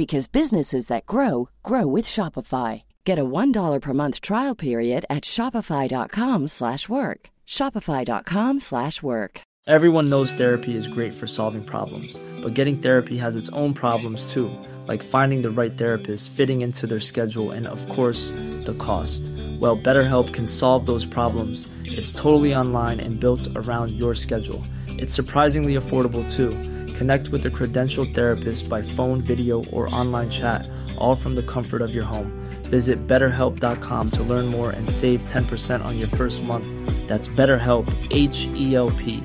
because businesses that grow grow with Shopify. Get a $1 per month trial period at shopify.com/work. shopify.com/work. Everyone knows therapy is great for solving problems, but getting therapy has its own problems too, like finding the right therapist, fitting into their schedule, and of course, the cost. Well, BetterHelp can solve those problems. It's totally online and built around your schedule. It's surprisingly affordable too. Connect with a credentialed therapist by phone, video, or online chat, all from the comfort of your home. Visit betterhelp.com to learn more and save 10% on your first month. That's BetterHelp, H E L P.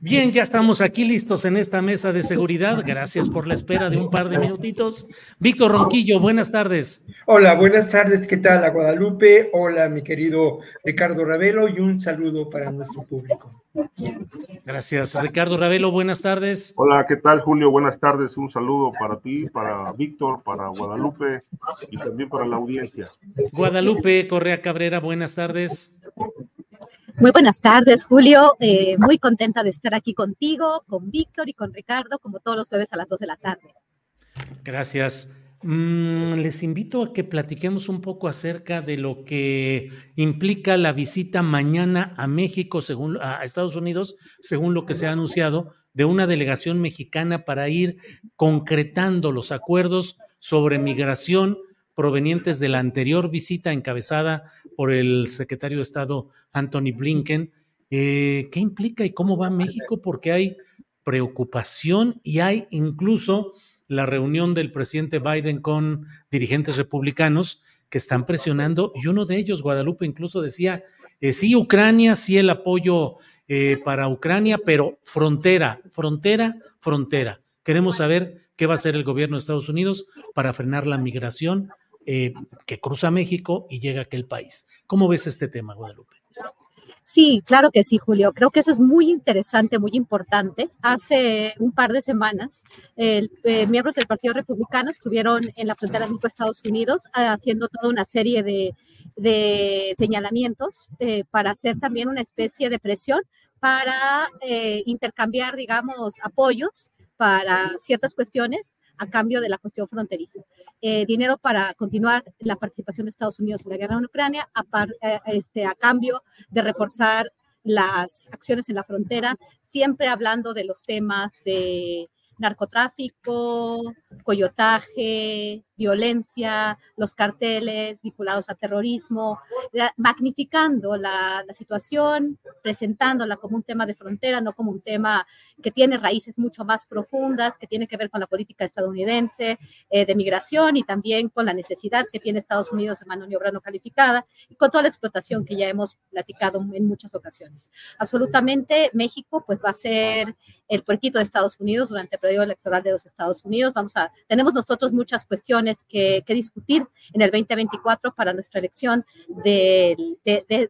Bien, ya estamos aquí listos en esta mesa de seguridad. Gracias por la espera de un par de minutitos. Víctor Ronquillo, buenas tardes. Hola, buenas tardes. ¿Qué tal, a Guadalupe? Hola, mi querido Ricardo Ravelo, y un saludo para nuestro público. Gracias, Ricardo Ravelo. Buenas tardes. Hola, ¿qué tal, Julio? Buenas tardes. Un saludo para ti, para Víctor, para Guadalupe y también para la audiencia. Guadalupe Correa Cabrera, buenas tardes. Muy buenas tardes, Julio. Eh, muy contenta de estar aquí contigo, con Víctor y con Ricardo, como todos los jueves a las 2 de la tarde. Gracias. Mm, les invito a que platiquemos un poco acerca de lo que implica la visita mañana a México, según a Estados Unidos, según lo que se ha anunciado, de una delegación mexicana para ir concretando los acuerdos sobre migración provenientes de la anterior visita encabezada por el secretario de Estado Anthony Blinken. Eh, ¿Qué implica y cómo va México? Porque hay preocupación y hay incluso la reunión del presidente Biden con dirigentes republicanos que están presionando y uno de ellos, Guadalupe, incluso decía, eh, sí, Ucrania, sí el apoyo eh, para Ucrania, pero frontera, frontera, frontera. Queremos saber qué va a hacer el gobierno de Estados Unidos para frenar la migración eh, que cruza México y llega a aquel país. ¿Cómo ves este tema, Guadalupe? Sí, claro que sí, Julio. Creo que eso es muy interesante, muy importante. Hace un par de semanas, eh, miembros del Partido Republicano estuvieron en la frontera México-Estados Unidos eh, haciendo toda una serie de, de señalamientos eh, para hacer también una especie de presión para eh, intercambiar, digamos, apoyos para ciertas cuestiones a cambio de la cuestión fronteriza. Eh, dinero para continuar la participación de Estados Unidos en la guerra en Ucrania, eh, este, a cambio de reforzar las acciones en la frontera, siempre hablando de los temas de narcotráfico, coyotaje, violencia, los carteles vinculados a terrorismo, magnificando la, situación, presentándola como un tema de frontera, no como un tema que tiene raíces mucho más profundas, que tiene que ver con la política estadounidense eh, de migración y también con la necesidad que tiene Estados Unidos de mano de obra no calificada y con toda la explotación que ya hemos platicado en muchas ocasiones. Absolutamente, México pues va a ser el puerquito de Estados Unidos durante el periodo electoral de los Estados Unidos. Vamos a, tenemos nosotros muchas cuestiones que, discutir en el 2024 para nuestra elección de,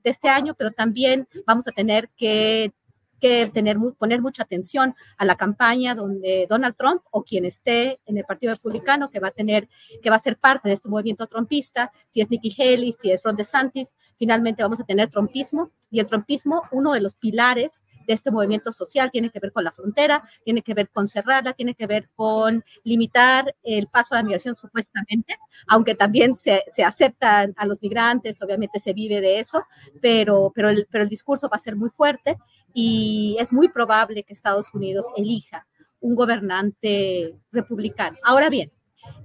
este año, pero también vamos a tener que que tener, poner mucha atención a la campaña donde Donald Trump o quien esté en el Partido Republicano que va a tener, que va a ser parte de este movimiento trumpista, si es Nikki Haley, si es Ron DeSantis, finalmente vamos a tener trumpismo y el trumpismo, uno de los pilares de este movimiento social, tiene que ver con la frontera, tiene que ver con cerrarla, tiene que ver con limitar el paso a la migración supuestamente, aunque también se, se aceptan a los migrantes, obviamente se vive de eso, pero, pero, el, pero el discurso va a ser muy fuerte y es muy probable que Estados Unidos elija un gobernante republicano. Ahora bien,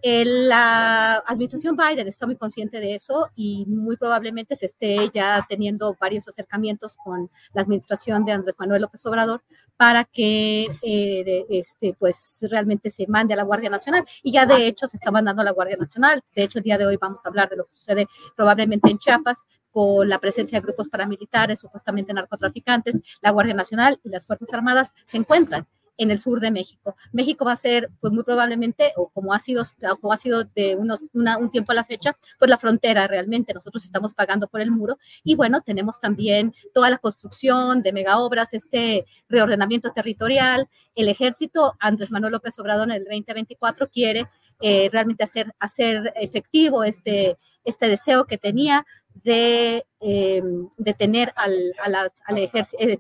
la administración Biden está muy consciente de eso y muy probablemente se esté ya teniendo varios acercamientos con la administración de Andrés Manuel López Obrador para que eh, este, pues realmente se mande a la Guardia Nacional. Y ya de hecho se está mandando a la Guardia Nacional. De hecho, el día de hoy vamos a hablar de lo que sucede probablemente en Chiapas con la presencia de grupos paramilitares, supuestamente narcotraficantes. La Guardia Nacional y las Fuerzas Armadas se encuentran en el sur de México. México va a ser, pues muy probablemente, o como ha sido, como ha sido de unos, un tiempo a la fecha, pues la frontera realmente. Nosotros estamos pagando por el muro y bueno, tenemos también toda la construcción de mega obras, este reordenamiento territorial. El ejército, Andrés Manuel López Obrador en el 2024 quiere eh, realmente hacer, hacer efectivo este, este deseo que tenía de, eh, de tener al, al ejército. Eh,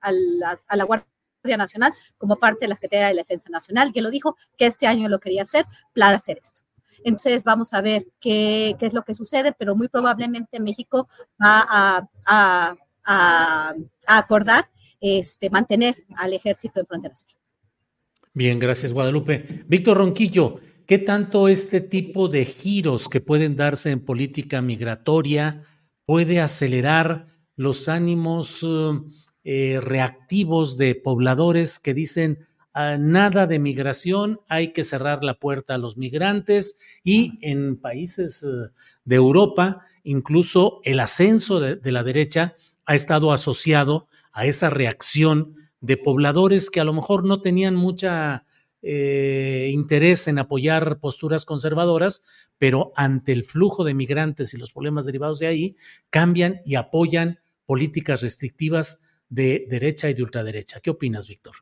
a, a la Guardia Nacional como parte de la Secretaría de la Defensa Nacional, que lo dijo que este año lo quería hacer, para hacer esto. Entonces vamos a ver qué, qué, es lo que sucede, pero muy probablemente México va a, a, acordar este, mantener al ejército en frontera. Bien, gracias Guadalupe. Víctor Ronquillo, ¿qué tanto este tipo de giros que pueden darse en política migratoria puede acelerar los ánimos uh, eh, reactivos de pobladores que dicen ah, nada de migración, hay que cerrar la puerta a los migrantes y en países eh, de Europa incluso el ascenso de, de la derecha ha estado asociado a esa reacción de pobladores que a lo mejor no tenían mucha eh, interés en apoyar posturas conservadoras, pero ante el flujo de migrantes y los problemas derivados de ahí, cambian y apoyan políticas restrictivas de derecha y de ultraderecha. ¿Qué opinas, Víctor?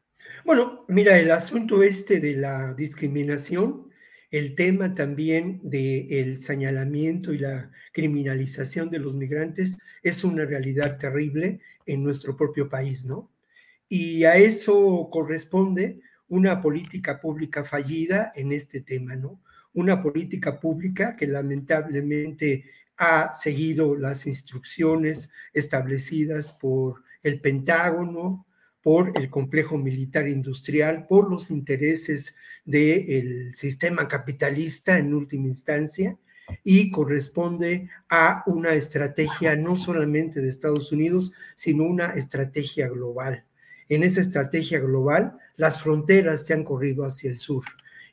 Bueno, mira, el asunto este de la discriminación, el tema también del señalamiento y la criminalización de los migrantes es una realidad terrible en nuestro propio país, ¿no? Y a eso corresponde una política pública fallida en este tema, ¿no? Una política pública que lamentablemente ha seguido las instrucciones establecidas por el Pentágono, por el complejo militar industrial, por los intereses del sistema capitalista en última instancia, y corresponde a una estrategia no solamente de Estados Unidos, sino una estrategia global. En esa estrategia global, las fronteras se han corrido hacia el sur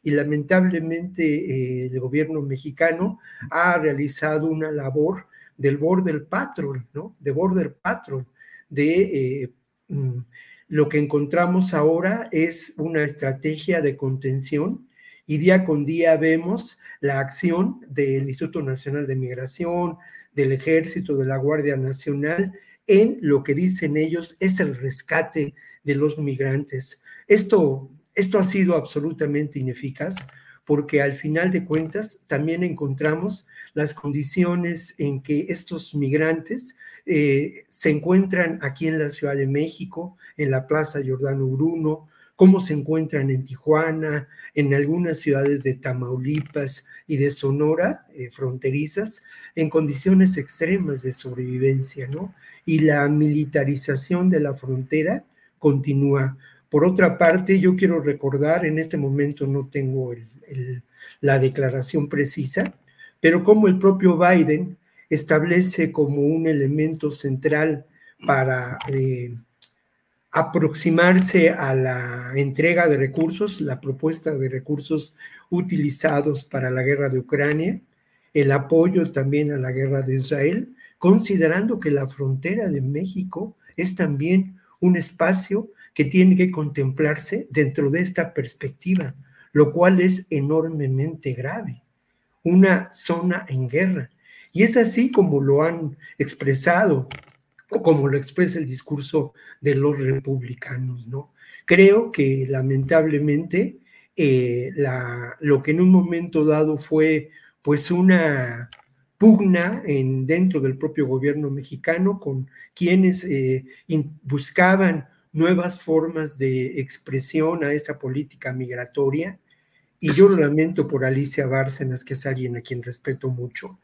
y lamentablemente eh, el gobierno mexicano ha realizado una labor del border patrol, ¿no? De border patrol, de eh, mm, lo que encontramos ahora es una estrategia de contención y día con día vemos la acción del Instituto Nacional de Migración, del Ejército, de la Guardia Nacional, en lo que dicen ellos es el rescate de los migrantes. Esto, esto ha sido absolutamente ineficaz porque al final de cuentas también encontramos las condiciones en que estos migrantes eh, se encuentran aquí en la Ciudad de México, en la Plaza Giordano Bruno, cómo se encuentran en Tijuana, en algunas ciudades de Tamaulipas y de Sonora, eh, fronterizas, en condiciones extremas de sobrevivencia, ¿no? Y la militarización de la frontera continúa. Por otra parte, yo quiero recordar, en este momento no tengo la declaración precisa, pero como el propio Biden establece como un elemento central para eh, aproximarse a la entrega de recursos, la propuesta de recursos utilizados para la guerra de Ucrania, el apoyo también a la guerra de Israel, considerando que la frontera de México es también un espacio que tiene que contemplarse dentro de esta perspectiva, lo cual es enormemente grave. Una zona en guerra y es así como lo han expresado o como lo expresa el discurso de los republicanos, ¿no? Creo que lamentablemente eh, lo que en un momento dado fue pues una pugna en, dentro del propio gobierno mexicano con quienes eh, buscaban nuevas formas de expresión a esa política migratoria. Y yo lo lamento por Alicia Bárcenas, que es alguien a quien respeto mucho,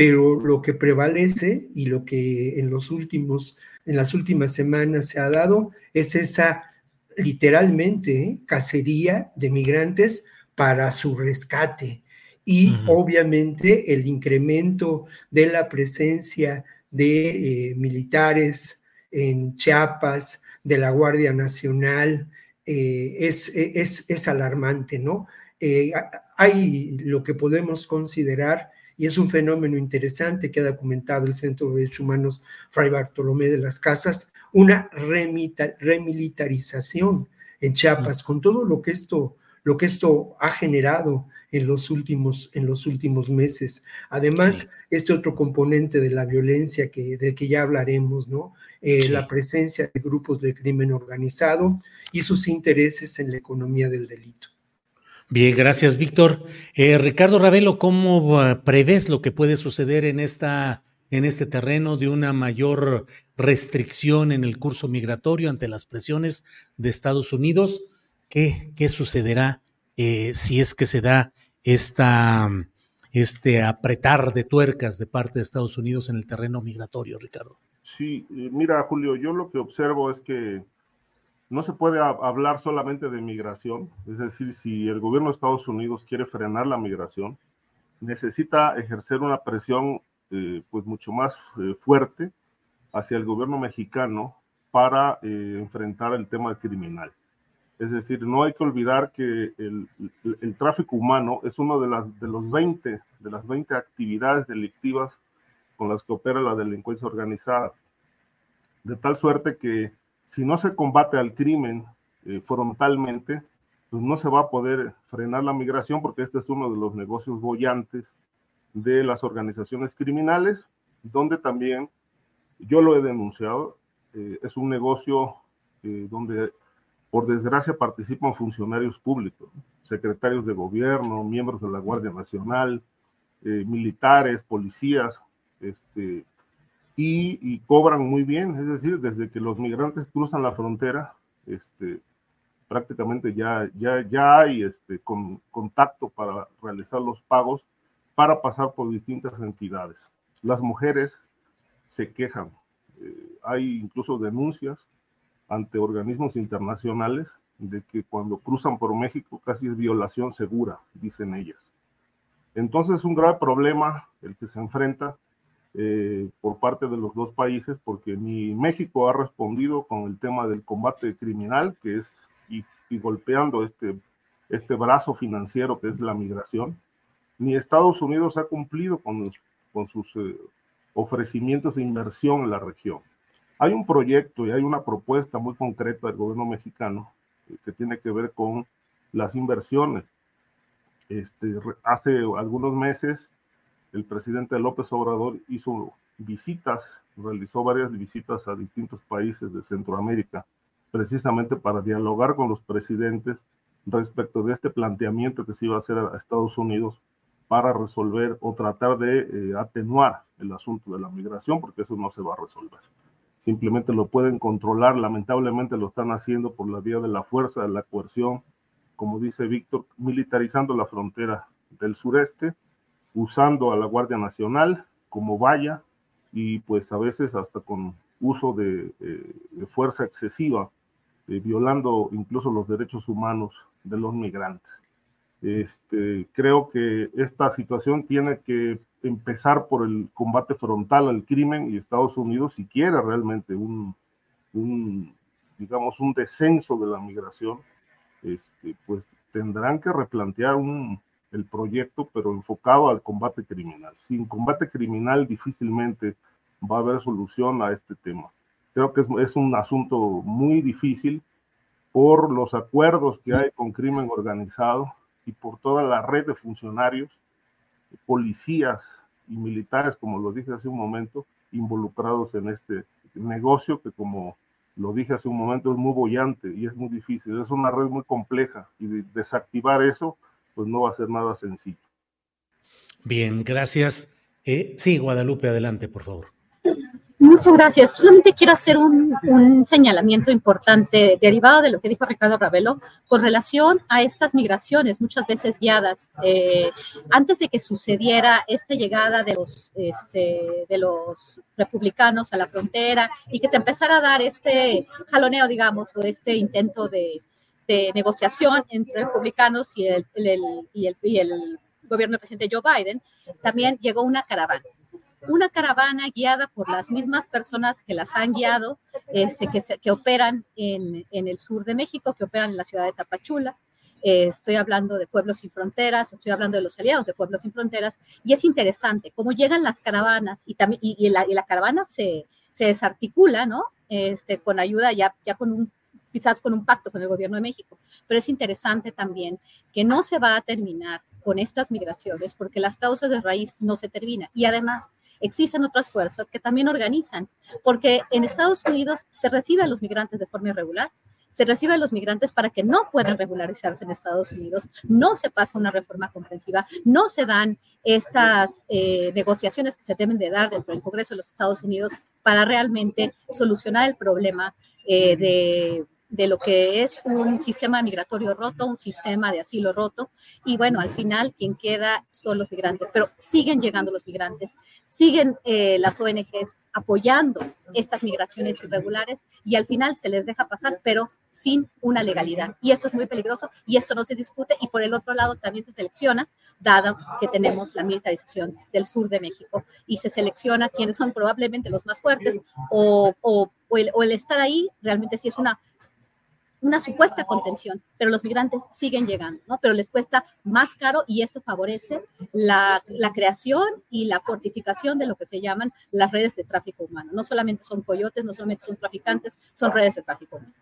pero lo que prevalece y lo que en los últimos, en las últimas semanas se ha dado es esa literalmente ¿eh? cacería de migrantes para su rescate. Y obviamente el incremento de la presencia de eh, militares en Chiapas, de la Guardia Nacional, eh, es, es, es, alarmante, ¿no? Eh, hay lo que podemos considerar, y es un fenómeno interesante que ha documentado el Centro de Derechos Humanos Fray Bartolomé de las Casas, una remilitarización en Chiapas, con todo lo que esto, lo que esto ha generado en los últimos, en los últimos meses. Además, este otro componente de la violencia que, del que ya hablaremos, ¿no? Eh, la presencia de grupos de crimen organizado y sus intereses en la economía del delito. Bien, gracias, Víctor. Eh, Ricardo Ravelo, ¿cómo uh, prevés lo que puede suceder en esta en este terreno de una mayor restricción en el curso migratorio ante las presiones de Estados Unidos? ¿Qué, qué sucederá eh, si es que se da esta, este apretar de tuercas de parte de Estados Unidos en el terreno migratorio, Ricardo? Sí, eh, mira, Julio, yo lo que observo es que no se puede hablar solamente de migración, es decir, si el gobierno de Estados Unidos quiere frenar la migración, necesita ejercer una presión eh, pues mucho más fuerte hacia el gobierno mexicano para enfrentar el tema criminal. Es decir, no hay que olvidar que el, tráfico humano es uno de, las, de, los 20, de las 20 actividades delictivas con las que opera la delincuencia organizada. De tal suerte que si no se combate al crimen eh, frontalmente, pues no se va a poder frenar la migración porque este es uno de los negocios bollantes de las organizaciones criminales, donde también yo lo he denunciado, eh, es un negocio eh, donde por desgracia participan funcionarios públicos, secretarios de gobierno, miembros de la Guardia Nacional, eh, militares, policías, este, y, cobran muy bien, es decir, desde que los migrantes cruzan la frontera, este, prácticamente ya, ya, ya hay este, con, contacto para realizar los pagos para pasar por distintas entidades. Las mujeres se quejan, eh, hay incluso denuncias ante organismos internacionales de que cuando cruzan por México casi es violación segura, dicen ellas. Entonces es un grave problema el que se enfrenta eh, por parte de los dos países porque ni México ha respondido con el tema del combate criminal, que es y, golpeando este, este brazo financiero que es la migración, ni Estados Unidos ha cumplido con, con sus eh, ofrecimientos de inversión en la región. Hay un proyecto y hay una propuesta muy concreta del gobierno mexicano eh, que tiene que ver con las inversiones. Este, hace algunos meses el presidente López Obrador hizo visitas, realizó varias visitas a distintos países de Centroamérica, precisamente para dialogar con los presidentes respecto de este planteamiento que se iba a hacer a Estados Unidos para resolver o tratar de eh, atenuar el asunto de la migración, porque eso no se va a resolver. Simplemente lo pueden controlar, lamentablemente lo están haciendo por la vía de la fuerza, de la coerción, como dice Víctor, militarizando la frontera del sureste, usando a la Guardia Nacional como valla y pues a veces hasta con uso de, eh, fuerza excesiva, eh, violando incluso los derechos humanos de los migrantes. Este, creo que esta situación tiene que empezar por el combate frontal al crimen y Estados Unidos, si quiere realmente un, digamos, un descenso de la migración, este, pues tendrán que replantear un, el proyecto, pero enfocado al combate criminal. Sin combate criminal difícilmente va a haber solución a este tema. Creo que es, un asunto muy difícil por los acuerdos que hay con crimen organizado y por toda la red de funcionarios policías y militares, como lo dije hace un momento, involucrados en este negocio que como lo dije hace un momento es muy bollante y es muy difícil, es una red muy compleja y desactivar eso pues no va a ser nada sencillo. Bien, gracias. Eh, sí, Guadalupe, adelante, por favor. Muchas gracias. Solamente quiero hacer un, señalamiento importante derivado de lo que dijo Ricardo Ravelo con relación a estas migraciones, muchas veces guiadas. Eh, antes de que sucediera esta llegada de los, este, de los republicanos a la frontera y que se empezara a dar este jaloneo, digamos, o este intento de, de negociación entre republicanos y el, y el, y el gobierno del presidente Joe Biden, también llegó una caravana una caravana guiada por las mismas personas que las han guiado, este, que, que operan en, en, el sur de México, que operan en la ciudad de Tapachula. Eh, estoy hablando de Pueblos Sin Fronteras, estoy hablando de los aliados de Pueblos Sin Fronteras, y es interesante cómo llegan las caravanas y, también, y, la, y la, caravana se, se, desarticula, ¿no? Este, con ayuda ya, ya con un quizás con un pacto con el gobierno de México, pero es interesante también que no se va a terminar con estas migraciones porque las causas de raíz no se terminan. Y además existen otras fuerzas que también organizan, porque en Estados Unidos se reciben a los migrantes de forma irregular, se recibe a los migrantes para que no puedan regularizarse en Estados Unidos, no se pasa una reforma comprensiva, no se dan estas eh, negociaciones que se deben de dar dentro del Congreso de los Estados Unidos para realmente solucionar el problema eh, de de lo que es un sistema migratorio roto, un sistema de asilo roto. Y bueno, al final quien queda son los migrantes, pero siguen llegando los migrantes, siguen eh, las ONGs apoyando estas migraciones irregulares y al final se les deja pasar, pero sin una legalidad. Y esto es muy peligroso y esto no se discute y por el otro lado también se selecciona, dado que tenemos la militarización del sur de México y se selecciona quienes son probablemente los más fuertes o, el, o el estar ahí realmente sí es una una supuesta contención, pero los migrantes siguen llegando, ¿no? Pero les cuesta más caro y esto favorece la, la, creación y la fortificación de lo que se llaman las redes de tráfico humano. No solamente son coyotes, no solamente son traficantes, son redes de tráfico humano.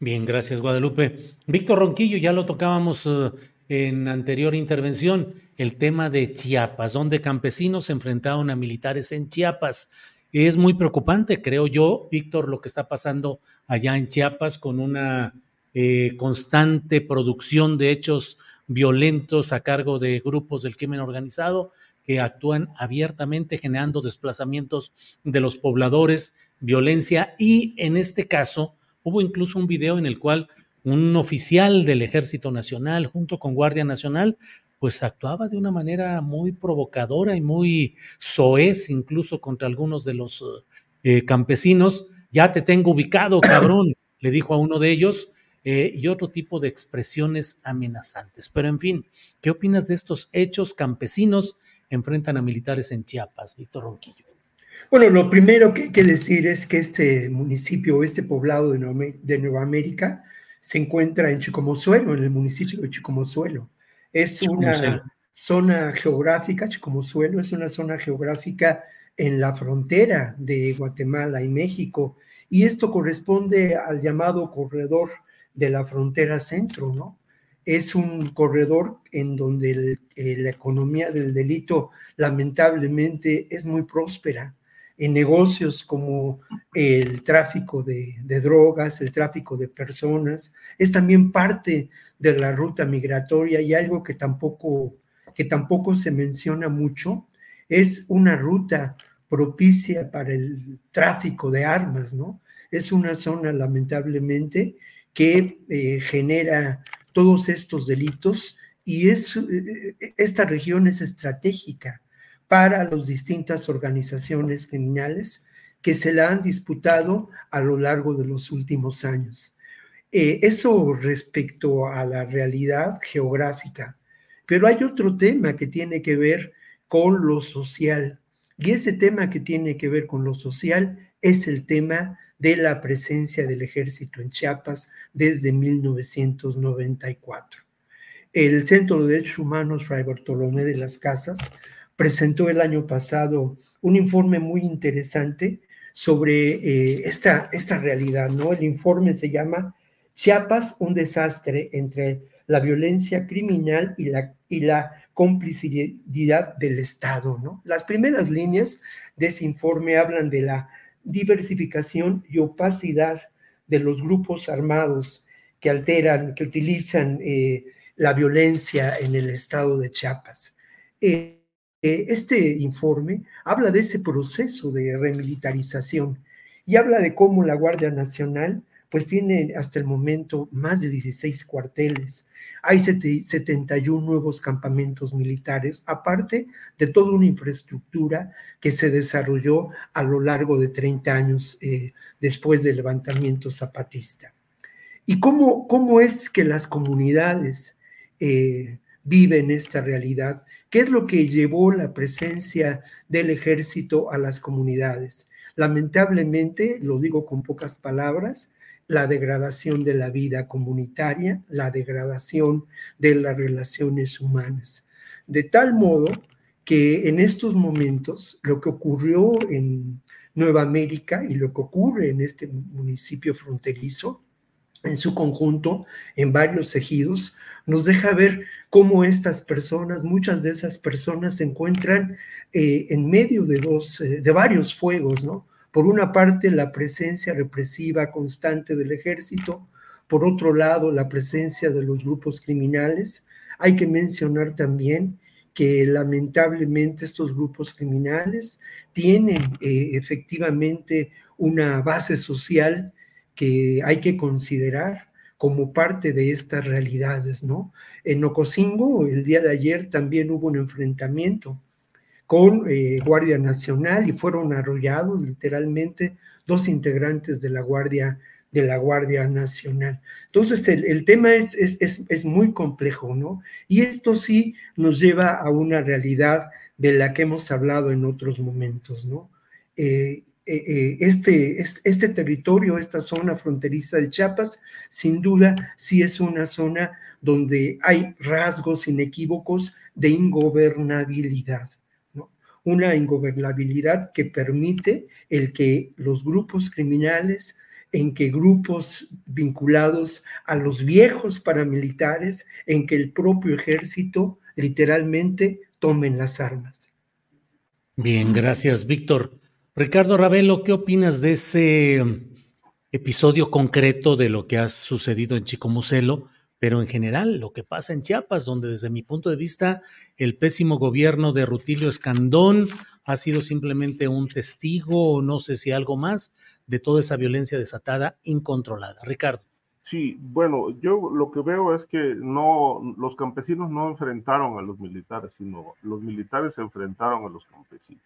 Bien, gracias Guadalupe. Víctor Ronquillo, ya lo tocábamos uh, en anterior intervención, el tema de Chiapas, donde campesinos se enfrentaron a militares en Chiapas. Es muy preocupante, creo yo, Víctor, lo que está pasando allá en Chiapas con una eh, constante producción de hechos violentos a cargo de grupos del crimen organizado que actúan abiertamente generando desplazamientos de los pobladores, violencia. Y en este caso hubo incluso un video en el cual un oficial del Ejército Nacional junto con Guardia Nacional pues actuaba de una manera muy provocadora y muy soez incluso contra algunos de los eh, campesinos. Ya te tengo ubicado, cabrón, le dijo a uno de ellos, eh, y otro tipo de expresiones amenazantes. Pero en fin, ¿qué opinas de estos hechos campesinos enfrentan a militares en Chiapas, Víctor Ronquillo? Bueno, lo primero que hay que decir es que este municipio, este poblado de, Nueva América, se encuentra en Chicomozuelo, en el municipio de Chicomozuelo. Es una zona geográfica, como suelo, es una zona geográfica en la frontera de Guatemala y México, y esto corresponde al llamado corredor de la frontera centro, ¿no? Es un corredor en donde eh, la economía del delito lamentablemente es muy próspera en negocios como el tráfico de, de, drogas, el tráfico de personas, es también parte de la ruta migratoria y algo que tampoco, que tampoco se menciona mucho, es una ruta propicia para el tráfico de armas, ¿no? Es una zona, lamentablemente, que eh, genera todos estos delitos y es, eh, esta región es estratégica para las distintas organizaciones criminales que se la han disputado a lo largo de los últimos años. Eh, eso respecto a la realidad geográfica. Pero hay otro tema que tiene que ver con lo social. Y ese tema que tiene que ver con lo social es el tema de la presencia del ejército en Chiapas desde 1994. El Centro de Derechos Humanos Fray Bartolomé de las Casas presentó el año pasado un informe muy interesante sobre eh, esta, esta realidad, ¿no? El informe se llama Chiapas, un desastre entre la violencia criminal y la, y la complicidad del Estado. ¿no? Las primeras líneas de ese informe hablan de la diversificación y opacidad de los grupos armados que alteran, que utilizan eh, la violencia en el estado de Chiapas. Eh, eh, este informe habla de ese proceso de remilitarización y habla de cómo la Guardia Nacional pues tiene hasta el momento más de 16 cuarteles. Hay 71 nuevos campamentos militares, aparte de toda una infraestructura que se desarrolló a lo largo de 30 años eh, después del levantamiento zapatista. ¿Y cómo, cómo es que las comunidades eh, viven esta realidad? ¿Qué es lo que llevó la presencia del ejército a las comunidades? Lamentablemente, lo digo con pocas palabras, la degradación de la vida comunitaria, la degradación de las relaciones humanas. De tal modo que en estos momentos lo que ocurrió en Nueva América y lo que ocurre en este municipio fronterizo, en su conjunto, en varios ejidos, nos deja ver cómo estas personas, muchas de esas personas se encuentran eh, en medio de, dos, eh, de varios fuegos, ¿no? Por una parte, la presencia represiva constante del ejército, por otro lado, la presencia de los grupos criminales. Hay que mencionar también que lamentablemente estos grupos criminales tienen eh, efectivamente una base social que hay que considerar como parte de estas realidades, ¿no? En Ocosingo, el día de ayer también hubo un enfrentamiento con eh, Guardia Nacional y fueron arrollados literalmente dos integrantes de la Guardia de la Guardia Nacional. Entonces, el, tema es, es, muy complejo, ¿no? Y esto sí nos lleva a una realidad de la que hemos hablado en otros momentos, ¿no? Eh, eh, este, este territorio, esta zona fronteriza de Chiapas, sin duda sí es una zona donde hay rasgos inequívocos de ingobernabilidad. Una ingobernabilidad que permite el que los grupos criminales, en que grupos vinculados a los viejos paramilitares, en que el propio ejército literalmente tomen las armas. Bien, gracias, Víctor. Ricardo Ravelo, ¿qué opinas de ese episodio concreto de lo que ha sucedido en Chicomucelo, pero en general lo que pasa en Chiapas, donde desde mi punto de vista el pésimo gobierno de Rutilio Escandón ha sido simplemente un testigo o no sé si algo más de toda esa violencia desatada incontrolada? Ricardo. Sí, bueno, yo lo que veo es que no, los campesinos no enfrentaron a los militares, sino los militares se enfrentaron a los campesinos.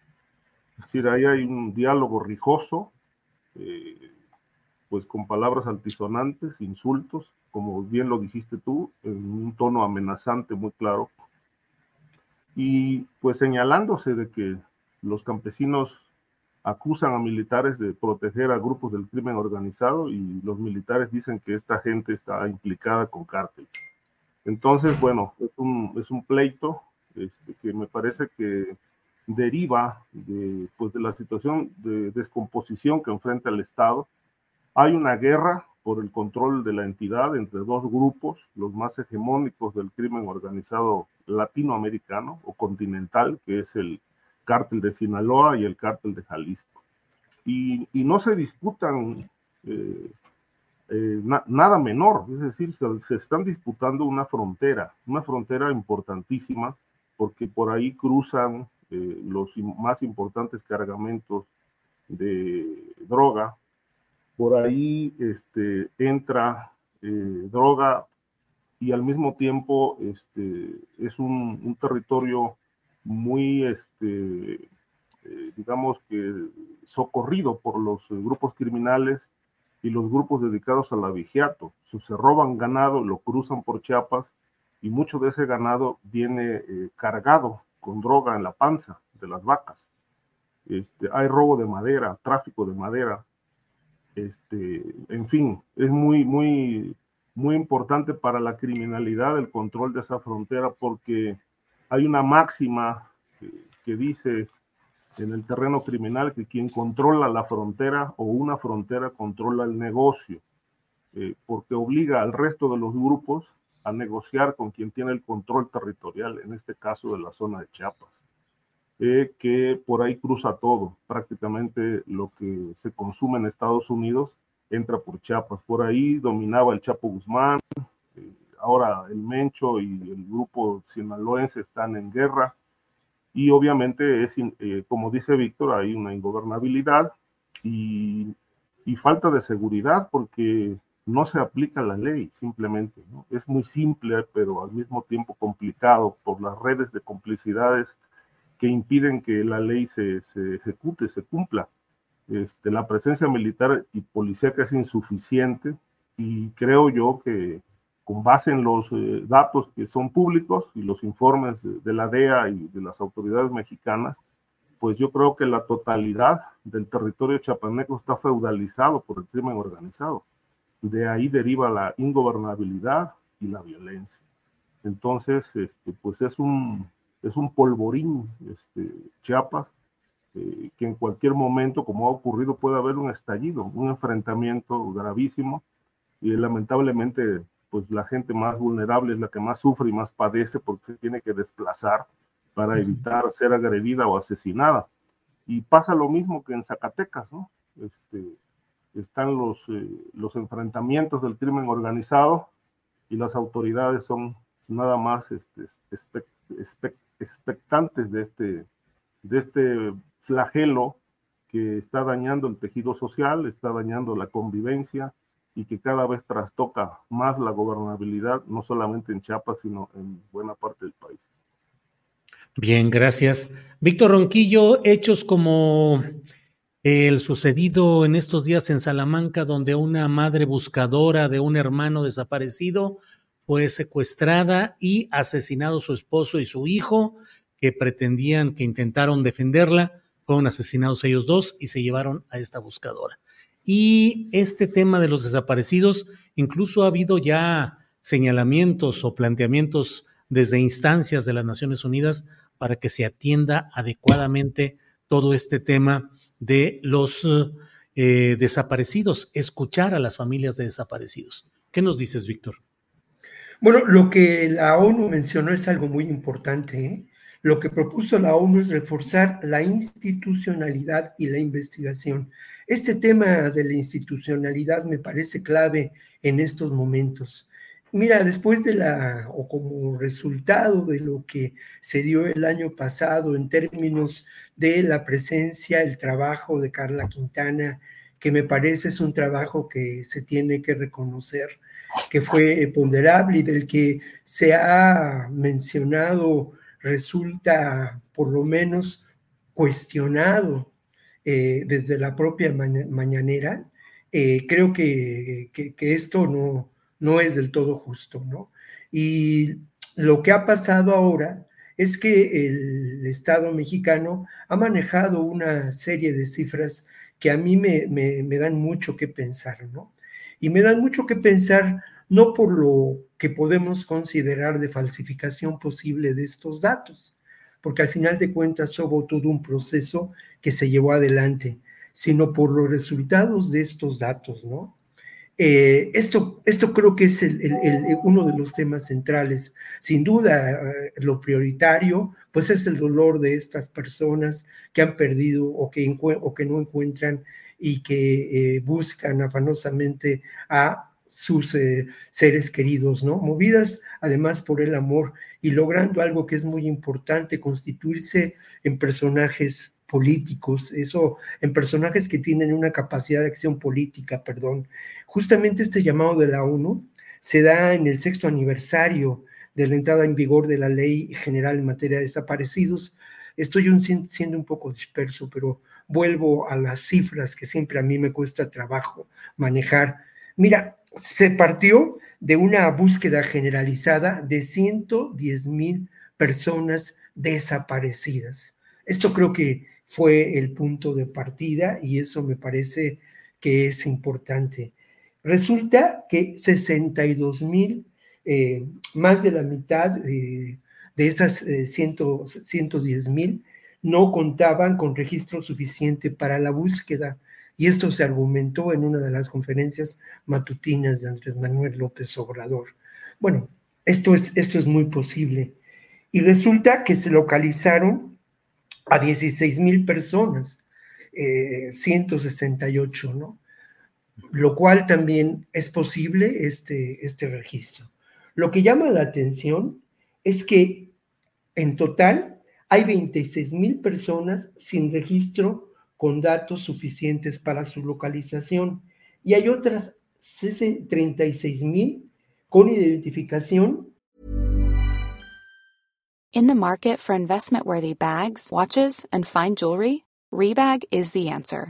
Es decir, ahí hay un diálogo rijoso, eh, pues con palabras altisonantes, insultos, como bien lo dijiste tú, en un tono amenazante muy claro, y pues señalándose de que los campesinos acusan a militares de proteger a grupos del crimen organizado y los militares dicen que esta gente está implicada con cárteles. Entonces, bueno, es un, es un pleito este, que me parece que deriva de, pues, de la situación de descomposición que enfrenta el Estado. Hay una guerra por el control de la entidad entre dos grupos, los más hegemónicos del crimen organizado latinoamericano o continental, que es el cártel de Sinaloa y el cártel de Jalisco. Y, y no se disputan eh, eh, nada menor, es decir, se, se, están disputando una frontera, una frontera importantísima, porque por ahí cruzan eh, los más importantes cargamentos de droga. Por ahí este, entra eh, droga y al mismo tiempo este, es un, territorio muy, este, eh, digamos que, socorrido por los grupos criminales y los grupos dedicados al avigiato. se roban ganado, lo cruzan por Chiapas y mucho de ese ganado viene cargado con droga en la panza de las vacas. Este, hay robo de madera, tráfico de madera. Este, en fin, es muy, muy, muy importante para la criminalidad el control de esa frontera porque hay una máxima que, dice en el terreno criminal que quien controla la frontera o una frontera controla el negocio, eh, porque obliga al resto de los grupos a negociar con quien tiene el control territorial, en este caso de la zona de Chiapas, eh, que por ahí cruza todo, prácticamente lo que se consume en Estados Unidos entra por Chiapas, por ahí dominaba el Chapo Guzmán, eh, ahora el Mencho y el grupo sinaloense están en guerra, y obviamente es, eh, como dice Víctor, hay una ingobernabilidad y, falta de seguridad porque no se aplica la ley simplemente. Es muy simple, pero al mismo tiempo complicado por las redes de complicidades que impiden que la ley se, se ejecute, se cumpla. Este, la presencia militar y policíaca es insuficiente Y creo yo que con base en los eh, datos que son públicos y los informes de, la DEA y de las autoridades mexicanas, pues yo creo que la totalidad del territorio chapaneco está feudalizado por el crimen organizado. De ahí deriva la ingobernabilidad y la violencia. Entonces, este, pues es un, es un polvorín, este, Chiapas, eh, que en cualquier momento, como ha ocurrido, puede haber un estallido, un enfrentamiento gravísimo y lamentablemente pues la gente más vulnerable es la que más sufre y más padece porque se tiene que desplazar para evitar ser agredida o asesinada. Y pasa lo mismo que en Zacatecas, ¿no? Este, están los, eh, los enfrentamientos del crimen organizado y las autoridades son nada más este, expectantes de este, de este flagelo que está dañando el tejido social, está dañando la convivencia, y que cada vez trastoca más la gobernabilidad, no solamente en Chiapas, sino en buena parte del país. Bien, gracias. Víctor Ronquillo, hechos como el sucedido en estos días en Salamanca, donde una madre buscadora de un hermano desaparecido fue secuestrada y asesinado su esposo y su hijo, que pretendían que intentaron defenderla, fueron asesinados ellos dos y se llevaron a esta buscadora. Y este tema de los desaparecidos, incluso ha habido ya señalamientos o planteamientos desde instancias de las Naciones Unidas para que se atienda adecuadamente todo este tema de los eh, desaparecidos, escuchar a las familias de desaparecidos. ¿Qué nos dices, Víctor? Bueno, lo que la ONU mencionó es algo muy importante. ¿eh? Lo que propuso la ONU es reforzar la institucionalidad y la investigación. Este tema de la institucionalidad me parece clave en estos momentos. Mira, después de la, o como resultado de lo que se dio el año pasado en términos de la presencia, el trabajo de Carla Quintana, que me parece es un trabajo que se tiene que reconocer, que fue ponderable y del que se ha mencionado, resulta por lo menos cuestionado eh, desde la propia mañanera, eh, creo que, esto no, no es del todo justo, ¿no? Y lo que ha pasado ahora es que el Estado mexicano ha manejado una serie de cifras que a mí me, me, dan mucho que pensar, ¿no? Y me dan mucho que pensar no por lo que podemos considerar de falsificación posible de estos datos, porque al final de cuentas hubo todo un proceso que se llevó adelante, sino por los resultados de estos datos, ¿no? Eh, esto, esto creo que es uno de los temas centrales. Sin duda, eh, lo prioritario, pues es el dolor de estas personas que han perdido o que, o que no encuentran y que eh, buscan afanosamente a sus seres queridos, ¿no? Movidas además por el amor y logrando algo que es muy importante, constituirse en personajes políticos, eso, en personajes que tienen una capacidad de acción política, perdón. Justamente este llamado de la ONU se da en el sexto aniversario de la entrada en vigor de la Ley General en materia de desaparecidos. Estoy siendo un poco disperso, pero vuelvo a las cifras que siempre a mí me cuesta trabajo manejar. Mira, se partió de una búsqueda generalizada de 110 mil personas desaparecidas. Esto creo que fue el punto de partida y eso me parece que es importante. Resulta que 62 mil, eh, más de la mitad de esas 110 eh, mil, no contaban con registro suficiente para la búsqueda. Y esto se argumentó en una de las conferencias matutinas de Andrés Manuel López Obrador. Bueno, esto es, esto es muy posible. Y resulta que se localizaron a 16 mil personas, 168, eh, ¿no? Lo cual también es posible este, este registro. Lo que llama la atención es que en total hay 26 mil personas sin registro con datos suficientes para su localización y hay otras 36 mil con identificación. In the market for investment-worthy bags, watches, and fine jewelry, Rebag is the answer.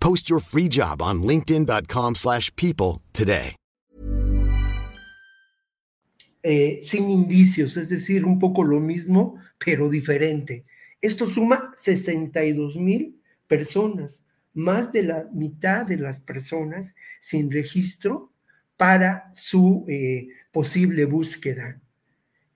Post your free job on linkedin.com/people slash people today. Eh, sin indicios, es decir, un poco lo mismo, pero diferente. Esto suma 62 mil personas, más de la mitad de las personas sin registro para su eh, posible búsqueda.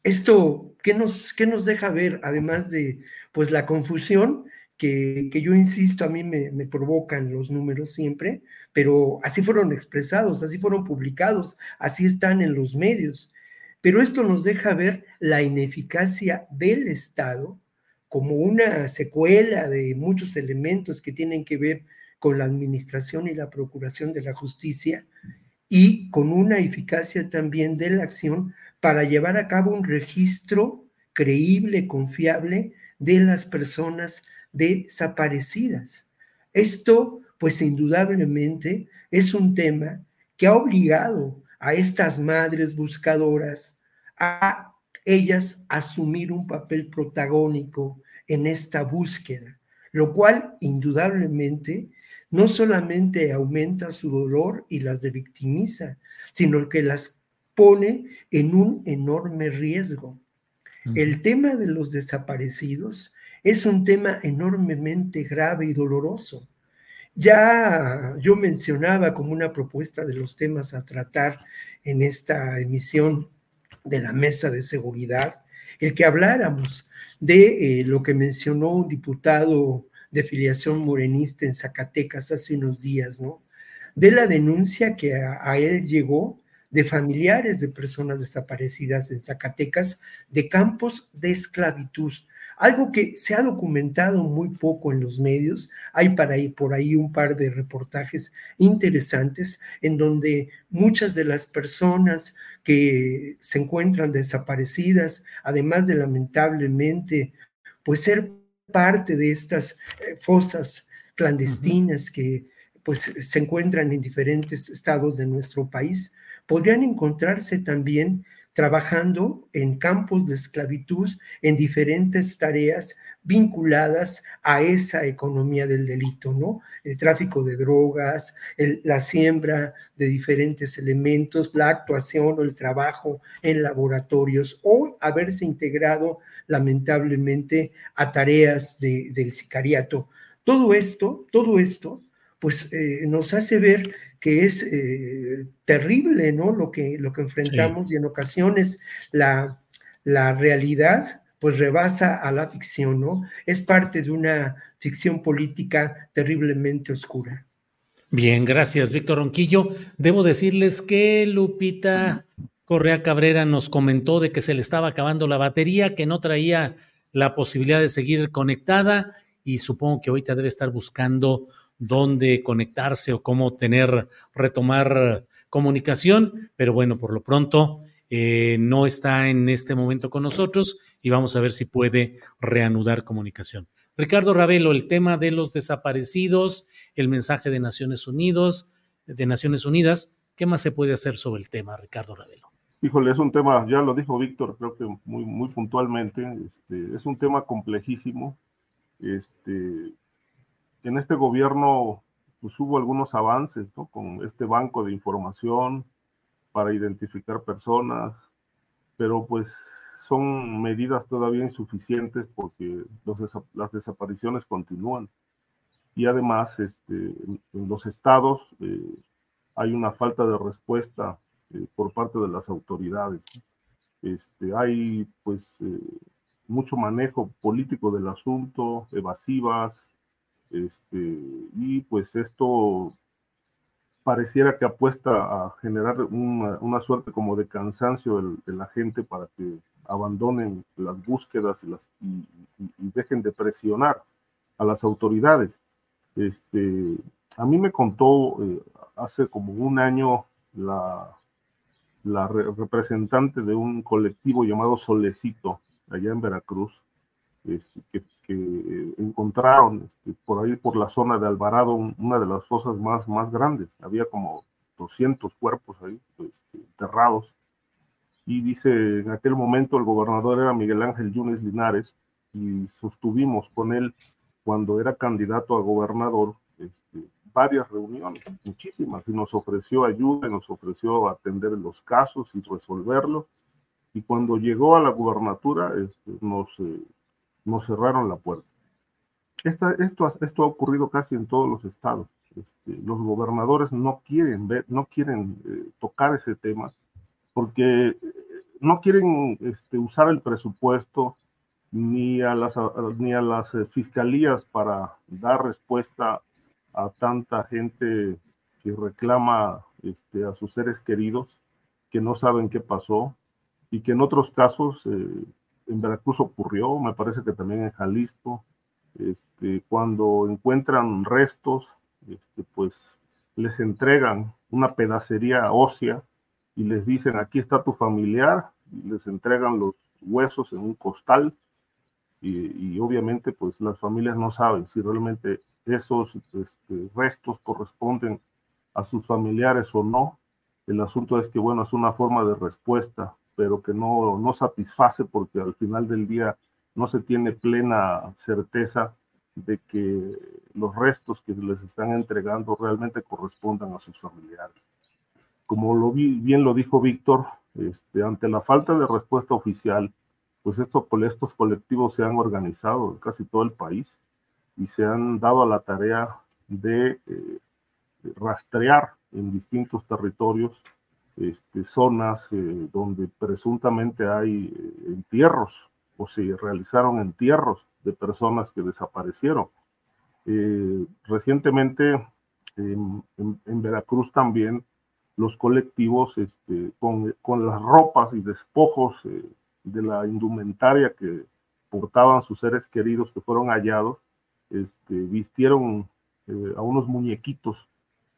Esto, ¿qué nos, qué nos deja ver? Además de pues la confusión que, que yo insisto, a mí me, me, provocan los números siempre, pero así fueron expresados, así fueron publicados, así están en los medios. Pero esto nos deja ver la ineficacia del Estado como una secuela de muchos elementos que tienen que ver con la administración y la procuración de la justicia y con una eficacia también de la acción para llevar a cabo un registro creíble, confiable de las personas desaparecidas. Esto, pues indudablemente, es un tema que ha obligado a estas madres buscadoras a ellas asumir un papel protagónico en esta búsqueda, lo cual indudablemente no solamente aumenta su dolor y las revictimiza, sino que las pone en un enorme riesgo. El tema de los desaparecidos es un tema enormemente grave y doloroso. Ya yo mencionaba como una propuesta de los temas a tratar en esta emisión de la mesa de seguridad, el que habláramos de eh, lo que mencionó un diputado de filiación morenista en Zacatecas hace unos días, ¿no? De la denuncia que a, a él llegó de familiares de personas desaparecidas en Zacatecas de campos de esclavitud, algo que se ha documentado muy poco en los medios. Hay para ahí, por ahí un par de reportajes interesantes en donde muchas de las personas que se encuentran desaparecidas, además de lamentablemente, pues ser parte de estas eh, fosas clandestinas uh -huh. que pues se encuentran en diferentes estados de nuestro país, podrían encontrarse también trabajando en campos de esclavitud en diferentes tareas vinculadas a esa economía del delito, ¿no? El tráfico de drogas, la siembra de diferentes elementos, la actuación o el trabajo en laboratorios o haberse integrado lamentablemente a tareas de, del sicariato. Todo esto, todo esto, pues eh, nos hace ver que es eh, terrible, ¿no? Lo que, lo que enfrentamos sí. y en ocasiones la, la realidad pues rebasa a la ficción, ¿no? Es parte de una ficción política terriblemente oscura. Bien, gracias, Víctor Ronquillo. Debo decirles que Lupita Correa Cabrera nos comentó de que se le estaba acabando la batería, que no traía la posibilidad de seguir conectada y supongo que ahorita debe estar buscando dónde conectarse o cómo tener, retomar comunicación, pero bueno, por lo pronto eh, no está en este momento con nosotros y vamos a ver si puede reanudar comunicación. Ricardo Ravelo, el tema de los desaparecidos, el mensaje de Naciones Unidas, de Naciones Unidas, ¿qué más se puede hacer sobre el tema, Ricardo Ravelo? Híjole, es un tema, ya lo dijo Víctor, creo que muy, muy puntualmente, este, es un tema complejísimo. Este, en este gobierno pues, hubo algunos avances ¿no? con este banco de información para identificar personas, pero pues son medidas todavía insuficientes porque las desapariciones continúan. Y además, este, en, en los estados eh, hay una falta de respuesta eh, por parte de las autoridades. Este, hay pues eh, mucho manejo político del asunto, evasivas, este, y pues esto pareciera que apuesta a generar una, suerte como de cansancio de, la gente para que abandonen las búsquedas y, dejen de presionar a las autoridades. Este, a mí me contó eh, hace como un año la representante de un colectivo llamado Solecito, allá en Veracruz, este, que, encontraron este, por ahí, por la zona de Alvarado, una de las fosas más, más grandes. Había como 200 cuerpos ahí este, enterrados. Y dice, en aquel momento el gobernador era Miguel Ángel Yunes Linares y sostuvimos con él cuando era candidato a gobernador este, varias reuniones, muchísimas, y nos ofreció ayuda, y nos ofreció atender los casos y resolverlos. Y cuando llegó a la gubernatura, este, nos, eh, nos cerraron la puerta. Esta, esto, esto ha ocurrido casi en todos los estados. Este, los gobernadores no quieren ver, no quieren eh, tocar ese tema porque eh, no quieren este, usar el presupuesto ni a las, ni a las fiscalías para dar respuesta a tanta gente que reclama este, a sus seres queridos, que no saben qué pasó y que en otros casos, eh, en Veracruz ocurrió, me parece que también en Jalisco, este, cuando encuentran restos, este, pues les entregan una pedacería ósea y les dicen, aquí está tu familiar, y les entregan los huesos en un costal y, y obviamente pues las familias no saben si realmente esos este, restos corresponden a sus familiares o no. El asunto es que, bueno, es una forma de respuesta, pero que no, no satisface porque al final del día no se tiene plena certeza de que los restos que les están entregando realmente correspondan a sus familiares. Como lo vi, bien lo dijo Víctor, este, ante la falta de respuesta oficial, pues estos, estos colectivos se han organizado en casi todo el país y se han dado a la tarea de eh, rastrear en distintos territorios este, zonas eh, donde presuntamente hay eh, entierros o se realizaron entierros de personas que desaparecieron. recientemente en, Veracruz también los colectivos este, con, las ropas y despojos de la indumentaria que portaban sus seres queridos que fueron hallados, este, vistieron eh, a unos muñequitos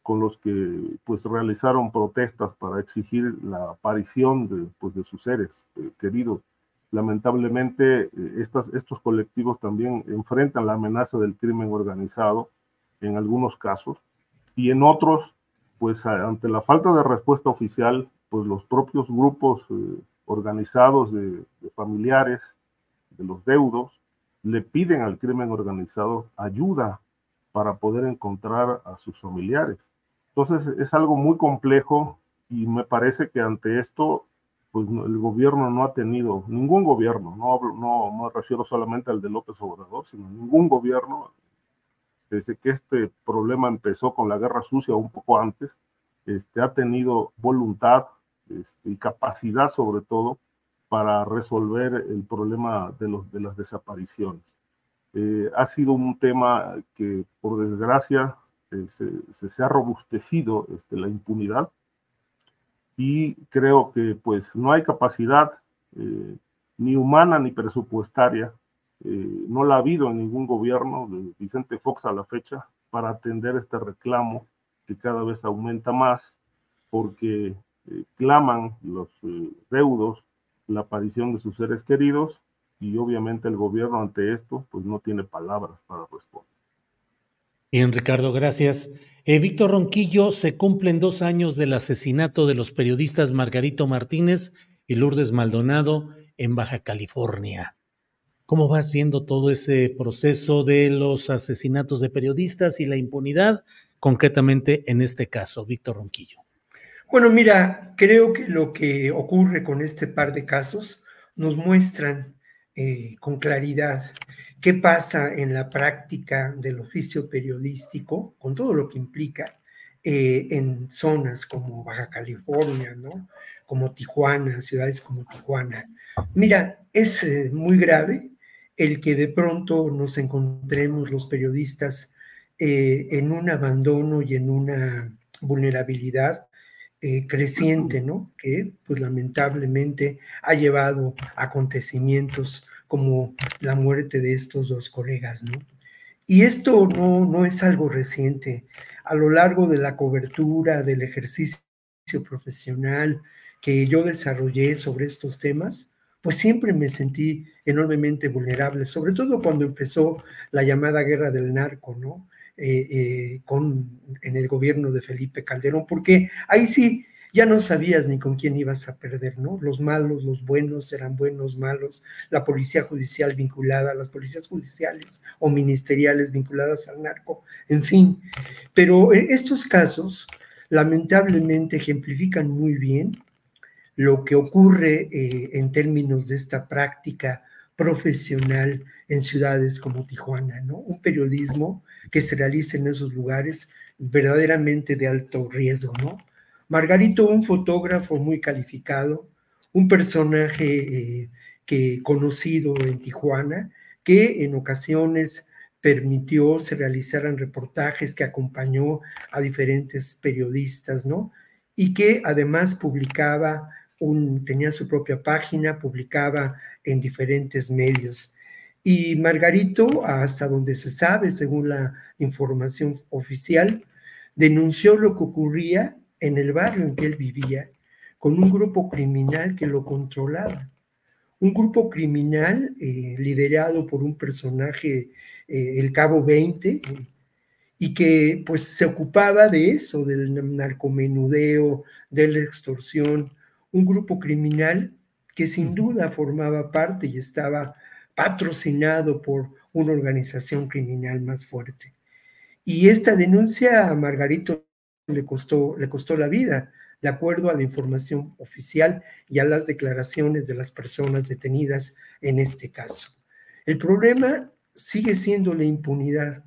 con los que pues realizaron protestas para exigir la aparición de, pues, de sus seres eh, queridos. Lamentablemente, eh, estas, estos colectivos también enfrentan la amenaza del crimen organizado en algunos casos y en otros, pues ante la falta de respuesta oficial, pues los propios grupos organizados de, de familiares de los deudos le piden al crimen organizado ayuda para poder encontrar a sus familiares. Entonces es algo muy complejo y me parece que ante esto, pues el gobierno no ha tenido, ningún gobierno, no, no, me refiero solamente al de López Obrador, sino ningún gobierno, desde que este problema empezó con la guerra sucia un poco antes, este, ha tenido voluntad este, y capacidad sobre todo para resolver el problema de, los, de las desapariciones. Eh, ha sido un tema que, por desgracia, eh, se, ha robustecido este, la impunidad y creo que pues no hay capacidad eh, ni humana ni presupuestaria, no la ha habido en ningún gobierno de Vicente Fox a la fecha para atender este reclamo que cada vez aumenta más porque claman los deudos la aparición de sus seres queridos y obviamente el gobierno ante esto pues no tiene palabras para responder. Bien, Ricardo, gracias. Eh, Víctor Ronquillo, se cumplen dos años del asesinato de los periodistas Margarito Martínez y Lourdes Maldonado en Baja California. ¿Cómo vas viendo todo ese proceso de los asesinatos de periodistas y la impunidad, concretamente en este caso, Víctor Ronquillo? Bueno, mira, creo que lo que ocurre con este par de casos nos muestran eh, con claridad qué pasa en la práctica del oficio periodístico, con todo lo que implica, eh, en zonas como Baja California, ¿no? Como Tijuana, ciudades como Tijuana. Mira, es eh, muy grave el que de pronto nos encontremos los periodistas eh, en un abandono y en una vulnerabilidad creciente, ¿no? Que pues lamentablemente ha llevado acontecimientos como la muerte de estos dos colegas, ¿no? Y esto no, no es algo reciente. A lo largo de la cobertura del ejercicio profesional que yo desarrollé sobre estos temas, pues siempre me sentí enormemente vulnerable, sobre todo cuando empezó la llamada guerra del narco, ¿no? Eh, eh, con, en el gobierno de Felipe Calderón, porque ahí sí ya no sabías ni con quién ibas a perder, ¿no? Los malos, los buenos eran buenos, malos, la policía judicial vinculada, las policías judiciales o ministeriales vinculadas al narco, en fin. Pero eh, estos casos lamentablemente ejemplifican muy bien lo que ocurre eh, en términos de esta práctica profesional en ciudades como Tijuana, ¿no? Un periodismo que se realiza en esos lugares verdaderamente de alto riesgo, ¿no? Margarito, un fotógrafo muy calificado, un personaje eh, que conocido en Tijuana, que en ocasiones permitió se realizaran reportajes, que acompañó a diferentes periodistas, ¿no? Y que además publicaba, un, tenía su propia página, publicaba en diferentes medios. Y Margarito, hasta donde se sabe, según la información oficial, denunció lo que ocurría en el barrio en que él vivía con un grupo criminal que lo controlaba. Un grupo criminal eh, liderado por un personaje, eh, el Cabo 20, y que pues se ocupaba de eso, del narcomenudeo, de la extorsión, un grupo criminal que sin duda formaba parte y estaba patrocinado por una organización criminal más fuerte. Y esta denuncia a Margarito le costó, le costó la vida, de acuerdo a la información oficial y a las declaraciones de las personas detenidas en este caso. El problema sigue siendo la impunidad,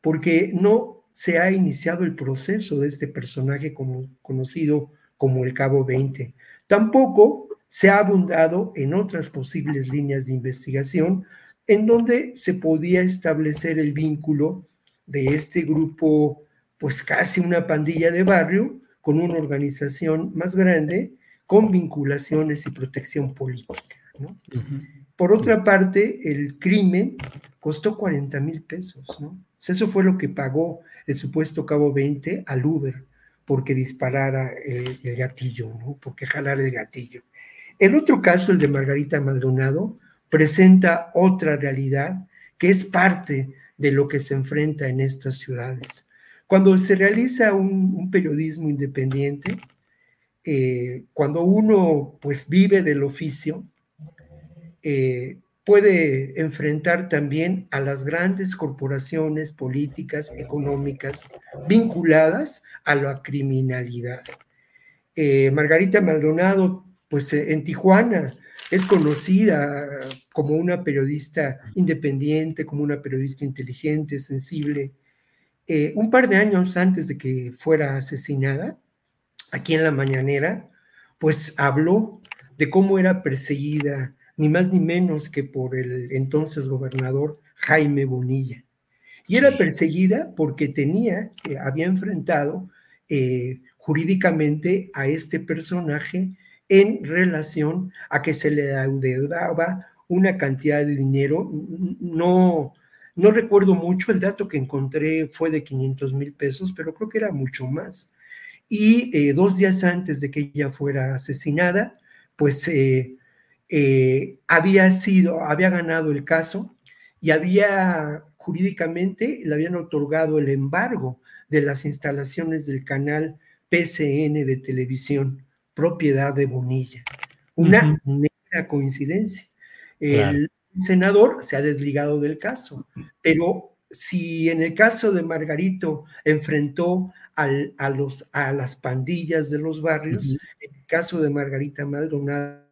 porque no se ha iniciado el proceso de este personaje conocido como el Cabo 20. Tampoco se ha abundado en otras posibles líneas de investigación en donde se podía establecer el vínculo de este grupo pues casi una pandilla de barrio con una organización más grande, con vinculaciones y protección política. Por otra parte, el crimen costó 40 mil pesos. ¿no? Eso fue lo que pagó el supuesto cabo 20 al Uber porque disparara el, el gatillo, ¿no? porque jalara el gatillo. El otro caso, el de Margarita Maldonado, presenta otra realidad que es parte de lo que se enfrenta en estas ciudades. Cuando se realiza un, periodismo independiente, eh, cuando uno pues vive del oficio, eh, puede enfrentar también a las grandes corporaciones políticas, económicas, vinculadas a la criminalidad. Eh, Margarita Maldonado, pues en Tijuana, es conocida como una periodista independiente, como una periodista inteligente, sensible, eh, un par de años antes de que fuera asesinada, aquí en la mañanera, pues habló de cómo era perseguida, ni más ni menos que por el entonces gobernador Jaime Bonilla. Y era perseguida porque tenía, eh, había enfrentado eh, jurídicamente a este personaje en relación a que se le daba una cantidad de dinero no, no recuerdo mucho, el dato que encontré fue de 500 mil pesos, pero creo que era mucho más. Y eh, dos días antes de que ella fuera asesinada, pues eh, eh, había sido, había ganado el caso y había jurídicamente le habían otorgado el embargo de las instalaciones del canal PCN de televisión, propiedad de Bonilla. Una negra coincidencia. El, senador se ha desligado del caso, pero si en el caso de Margarito enfrentó a, los, a las pandillas de los barrios, en el caso de Margarita Maldonado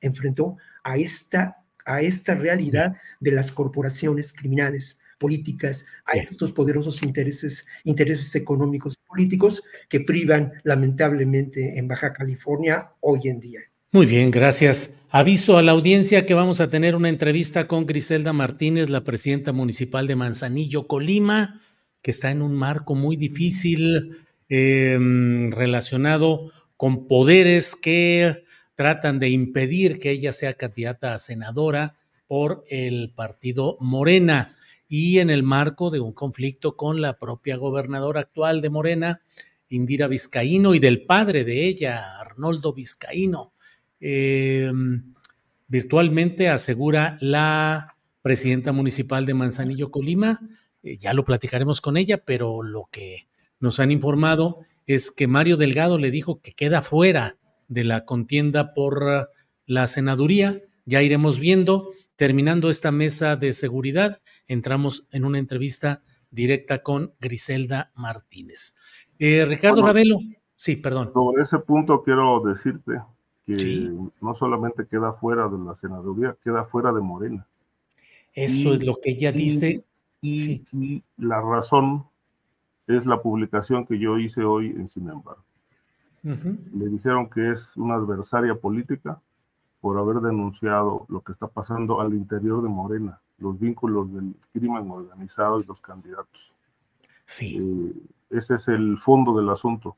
enfrentó a esta, a esta realidad de las corporaciones criminales políticas a estos poderosos intereses, intereses económicos y políticos que privan lamentablemente en Baja California hoy en día. Muy bien, gracias. Aviso a la audiencia que vamos a tener una entrevista con Griselda Martínez, la presidenta municipal de Manzanillo, Colima, que está en un marco muy difícil em, relacionado con poderes que tratan de impedir que ella sea candidata a senadora por el partido Morena y en el marco de un conflicto con la propia gobernadora actual de Morena, Indira Vizcaíno, y del padre de ella, Arnoldo Vizcaíno. Em, virtualmente asegura la presidenta municipal de Manzanillo, Colima. Eh, ya lo platicaremos con ella, pero lo que nos han informado es que Mario Delgado le dijo que queda fuera de la contienda por la senaduría. Ya iremos viendo. Terminando esta mesa de seguridad, entramos en una entrevista directa con Griselda Martínez. Eh, Ricardo Ravelo, sí, perdón. Sobre ese punto quiero decirte que no solamente queda fuera de la senaduría, queda fuera de Morena. Eso es lo que ella dice. Y, la razón es la publicación que yo hice hoy en Sin embargo. Le dijeron que es una adversaria política por haber denunciado lo que está pasando al interior de Morena, los vínculos del crimen organizado y los candidatos. Sí. Eh, ese es el fondo del asunto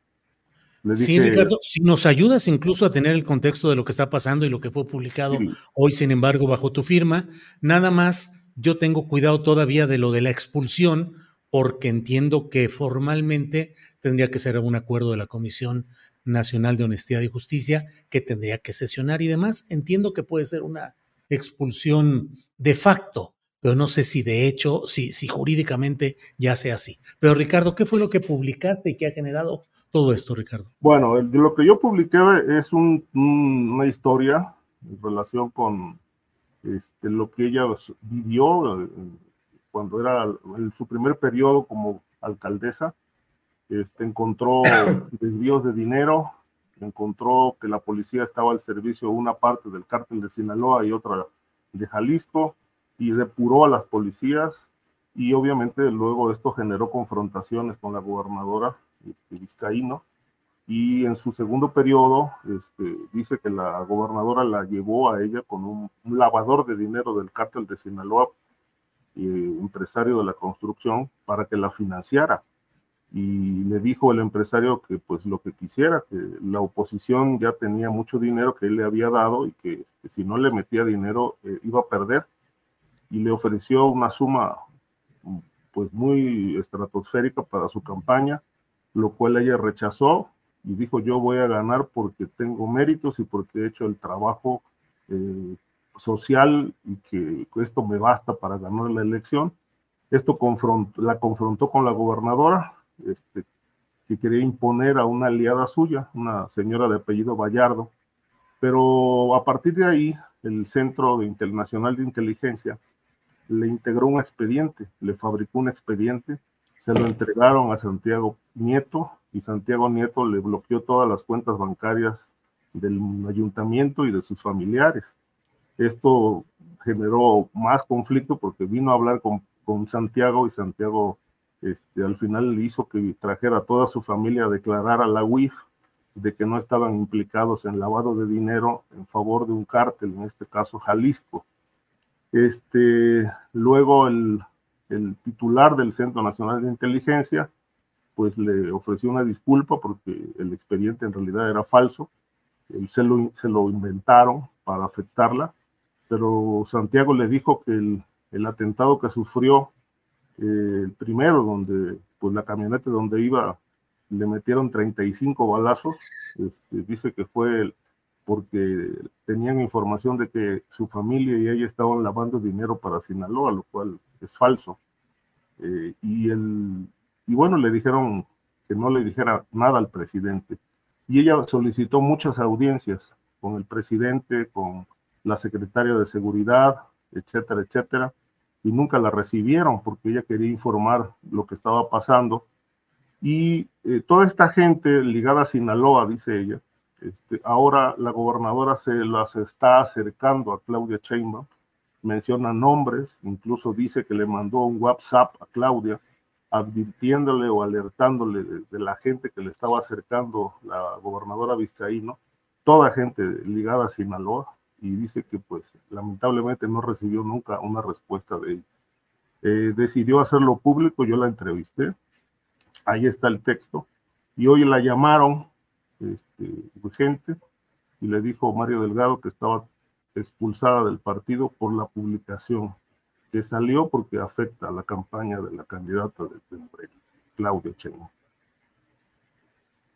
sí, Ricardo, si nos ayudas incluso a tener el contexto de lo que está pasando y lo que fue publicado hoy, sin embargo, bajo tu firma, nada más yo tengo cuidado todavía de lo de la expulsión, porque entiendo que formalmente tendría que ser un acuerdo de la Comisión Nacional de Honestidad y Justicia que tendría que sesionar y demás. Entiendo que puede ser una expulsión de facto, pero no sé si de hecho, si, si jurídicamente ya sea así. Pero Ricardo, ¿qué fue lo que publicaste y que ha generado todo esto, Ricardo? Bueno, lo que yo publiqué es una historia en relación con este, lo que ella vivió eh, cuando era en su primer periodo como alcaldesa. Este, encontró desvíos de dinero, encontró que la policía estaba al servicio de una parte del cártel de Sinaloa y otra de Jalisco, y depuró a las policías, y obviamente luego esto generó confrontaciones con la gobernadora vizcaíno, y en su segundo periodo este, dice que la gobernadora la llevó a ella con un, lavador de dinero del cártel de Sinaloa, eh, empresario de la construcción, para que la financiara. Y le dijo el empresario que pues lo que quisiera, que la oposición ya tenía mucho dinero que él le había dado y que, este, si no le metía dinero eh, iba a perder. Y le ofreció una suma pues muy estratosférica para su campaña lo cual ella rechazó y dijo yo voy a ganar porque tengo méritos y porque he hecho el trabajo eh, social y que esto me basta para ganar la elección. Esto la confrontó con la gobernadora, este, que quería imponer a una aliada suya, una señora de apellido Vallardo, pero a partir de ahí el Centro Internacional de Inteligencia le integró un expediente, le fabricó un expediente se lo entregaron a Santiago Nieto y Santiago Nieto le bloqueó todas las cuentas bancarias del ayuntamiento y de sus familiares. Esto generó más conflicto porque vino a hablar con, con Santiago y Santiago este, al final le hizo que trajera a toda su familia a declarar a la UIF de que no estaban implicados en lavado de dinero en favor de un cártel, en este caso Jalisco. Este, luego el el titular del Centro Nacional de Inteligencia, pues le ofreció una disculpa porque el expediente en realidad era falso, se lo, se lo inventaron para afectarla, pero Santiago le dijo que el, el atentado que sufrió, eh, el primero, donde pues la camioneta donde iba le metieron 35 balazos, este, dice que fue porque tenían información de que su familia y ella estaban lavando dinero para Sinaloa, lo cual es falso. Eh, y, el, y bueno, le dijeron que no le dijera nada al presidente. Y ella solicitó muchas audiencias con el presidente, con la secretaria de seguridad, etcétera, etcétera, y nunca la recibieron porque ella quería informar lo que estaba pasando. Y eh, toda esta gente ligada a Sinaloa, dice ella, este, ahora la gobernadora se las está acercando a Claudia Sheinbaum menciona nombres, incluso dice que le mandó un WhatsApp a Claudia advirtiéndole o alertándole de, la gente que le estaba acercando la gobernadora Vizcaíno, toda gente ligada a Sinaloa, y dice que pues lamentablemente no recibió nunca una respuesta de ella. Eh, decidió hacerlo público, yo la entrevisté, ahí está el texto, y hoy la llamaron este, gente y le dijo Mario Delgado que estaba expulsada del partido por la publicación que salió porque afecta a la campaña de la candidata de, Claudia Cheno.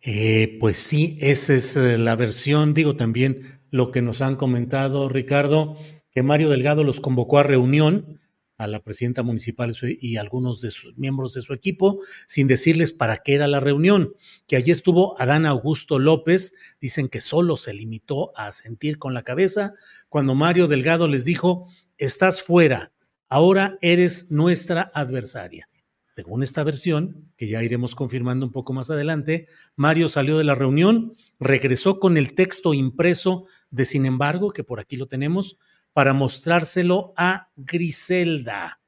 Eh, pues sí, esa es eh, la versión, digo también lo que nos han comentado, Ricardo, que Mario Delgado los convocó a reunión a la presidenta municipal y algunos de sus miembros de su equipo, sin decirles para qué era la reunión, que allí estuvo Adán Augusto López, dicen que solo se limitó a sentir con la cabeza, cuando Mario Delgado les dijo, estás fuera, ahora eres nuestra adversaria. Según esta versión, que ya iremos confirmando un poco más adelante, Mario salió de la reunión, regresó con el texto impreso de Sin embargo, que por aquí lo tenemos, para mostrárselo a Griselda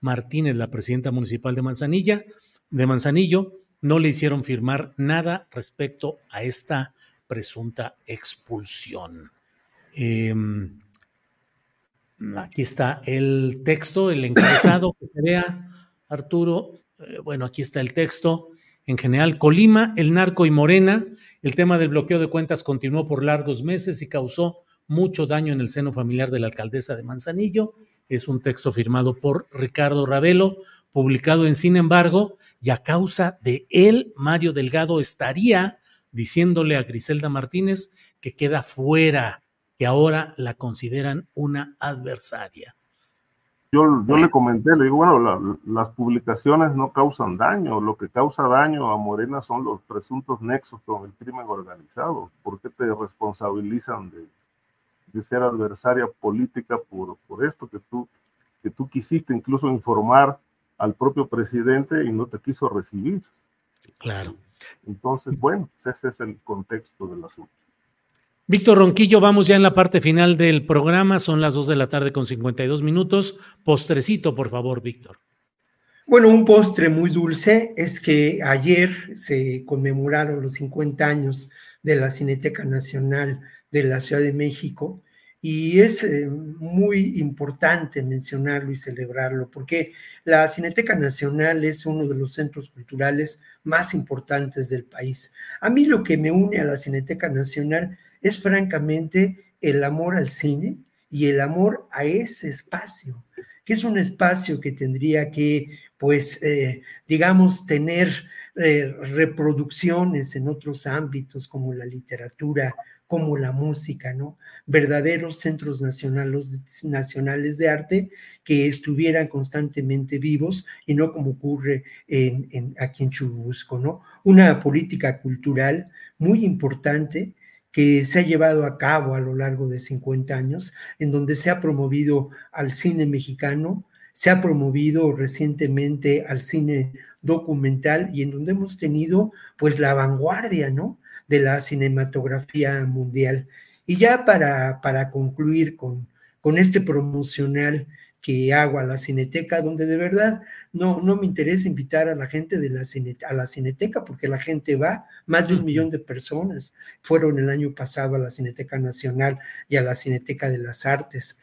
Martínez, la presidenta municipal de Manzanilla, de Manzanillo, no le hicieron firmar nada respecto a esta presunta expulsión. Em, aquí está el texto, el encabezado que se vea, Arturo. Eh, bueno, aquí está el texto. En general, Colima, el narco y Morena, el tema del bloqueo de cuentas continuó por largos meses y causó mucho daño en el seno familiar de la alcaldesa de Manzanillo. Es un texto firmado por Ricardo Ravelo, publicado en Sin embargo, y a causa de él, Mario Delgado estaría diciéndole a Griselda Martínez que queda fuera, que ahora la consideran una adversaria. Yo, yo le comenté, le digo, bueno, las publicaciones no causan daño, lo que causa daño a Morena son los presuntos nexos con el crimen organizado. ¿Por qué te responsabilizan de, de ser adversaria política por, por esto que tú, que tú quisiste incluso informar al propio presidente y no te quiso recibir. Claro. Entonces, bueno, ese es el contexto del asunto. Víctor Ronquillo, vamos ya en la parte final del programa, son las 2 de la tarde con 52 minutos. Postrecito, por favor, Víctor. Bueno, un postre muy dulce es que ayer se conmemoraron los 50 años de la Cineteca Nacional de la Ciudad de México y es eh, muy importante mencionarlo y celebrarlo, porque la Cineteca Nacional es uno de los centros culturales más importantes del país. A mí lo que me une a la Cineteca Nacional es francamente el amor al cine y el amor a ese espacio, que es un espacio que tendría que, pues, eh, digamos, tener eh, reproducciones en otros ámbitos como la literatura, como la música, ¿no? Verdaderos centros nacionales, nacionales de arte que estuvieran constantemente vivos y no como ocurre en, aquí en Churubusco, ¿no? Una política cultural muy importante que se ha llevado a cabo a lo largo de 50 años, en donde se ha promovido al cine mexicano, se ha promovido recientemente al cine documental y en donde hemos tenido pues la vanguardia, ¿no? De la cinematografía mundial. Y ya para, para concluir con, con este promocional que hago a la Cineteca, donde de verdad no, no me interesa invitar a la gente de la a la Cineteca, porque la gente va, más de un millón de personas fueron el año pasado a la Cineteca Nacional y a la Cineteca de las Artes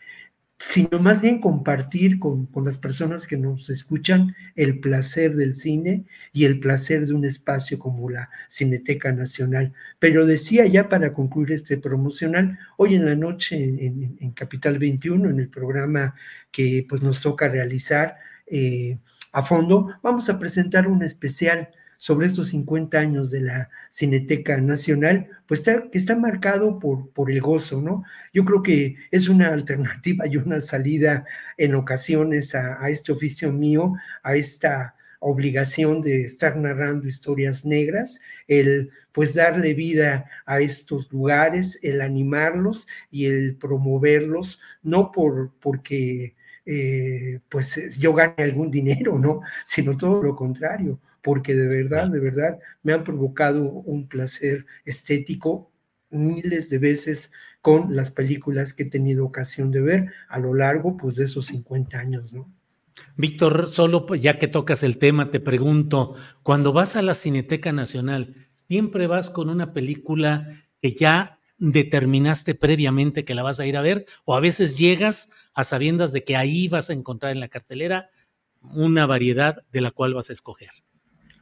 sino más bien compartir con, las personas que nos escuchan el placer del cine y el placer de un espacio como la Cineteca Nacional. Pero decía ya para concluir este promocional, hoy en la noche en, Capital 21, en el programa que pues, nos toca realizar eh, a fondo, vamos a presentar un especial sobre estos 50 años de la Cineteca Nacional, pues está, que está marcado por, por el gozo, ¿no? Yo creo que es una alternativa y una salida en ocasiones a, este oficio mío, a esta obligación de estar narrando historias negras, el pues darle vida a estos lugares, el animarlos y el promoverlos, no por porque eh, pues yo gane algún dinero, ¿no? Sino todo lo contrario, porque de verdad, de verdad me han provocado un placer estético miles de veces con las películas que he tenido ocasión de ver a lo largo pues, de esos 50 años, ¿no? Víctor, solo ya que tocas el tema, te pregunto, cuando vas a la Cineteca Nacional, ¿siempre vas con una película que ya determinaste previamente que la vas a ir a ver? ¿O a veces llegas a sabiendas de que ahí vas a encontrar en la cartelera una variedad de la cual vas a escoger?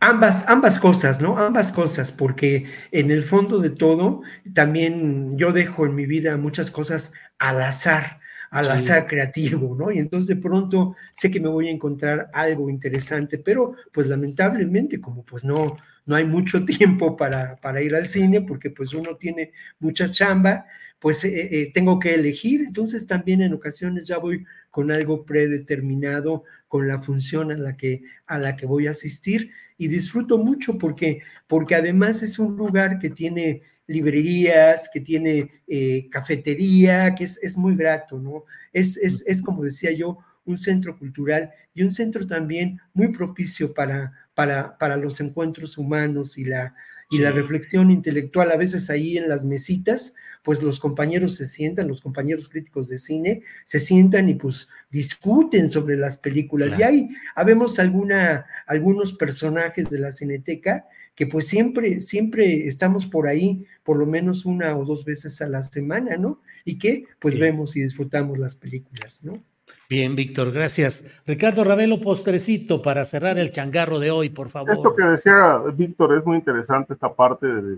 Ambas, ambas cosas, ¿no? Ambas cosas, porque en el fondo de todo, también yo dejo en mi vida muchas cosas al azar al azar creativo, ¿no? Y entonces de pronto sé que me voy a encontrar algo interesante, pero pues lamentablemente como pues no, no hay mucho tiempo para, para ir al cine porque pues uno tiene mucha chamba, pues eh, eh, tengo que elegir, entonces también en ocasiones ya voy con algo predeterminado, con la función a la que, a la que voy a asistir y disfruto mucho porque, porque además es un lugar que tiene librerías, que tiene eh, cafetería, que es, es, muy grato, ¿no? Es, es, es, como decía yo, un centro cultural y un centro también muy propicio para, para, para los encuentros humanos y la, y la reflexión intelectual. A veces ahí en las mesitas, pues los compañeros se sientan, los compañeros críticos de cine, se sientan y pues discuten sobre las películas. Y ahí habemos alguna, algunos personajes de la cineteca que pues siempre, siempre estamos por ahí, por lo menos una o dos veces a la semana, ¿no? Y que pues vemos y disfrutamos las películas, ¿no? Bien, Víctor, gracias. Ricardo Ravelo, postrecito para cerrar el changarro de hoy, por favor. Esto que decía Víctor es muy interesante, esta parte de,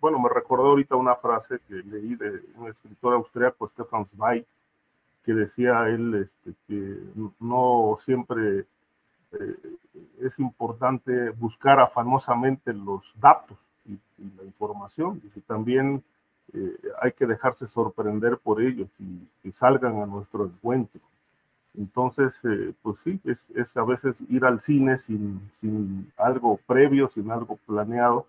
bueno, me recordó ahorita una frase que leí de un escritor austríaco, Stefan Zweig, que decía él este, que no siempre eh, es importante buscar afanosamente los datos y, la información, y también eh, hay que dejarse sorprender por ellos y que salgan a nuestro encuentro. Entonces, eh, pues sí, es, es, a veces ir al cine sin, sin algo previo, sin algo planeado,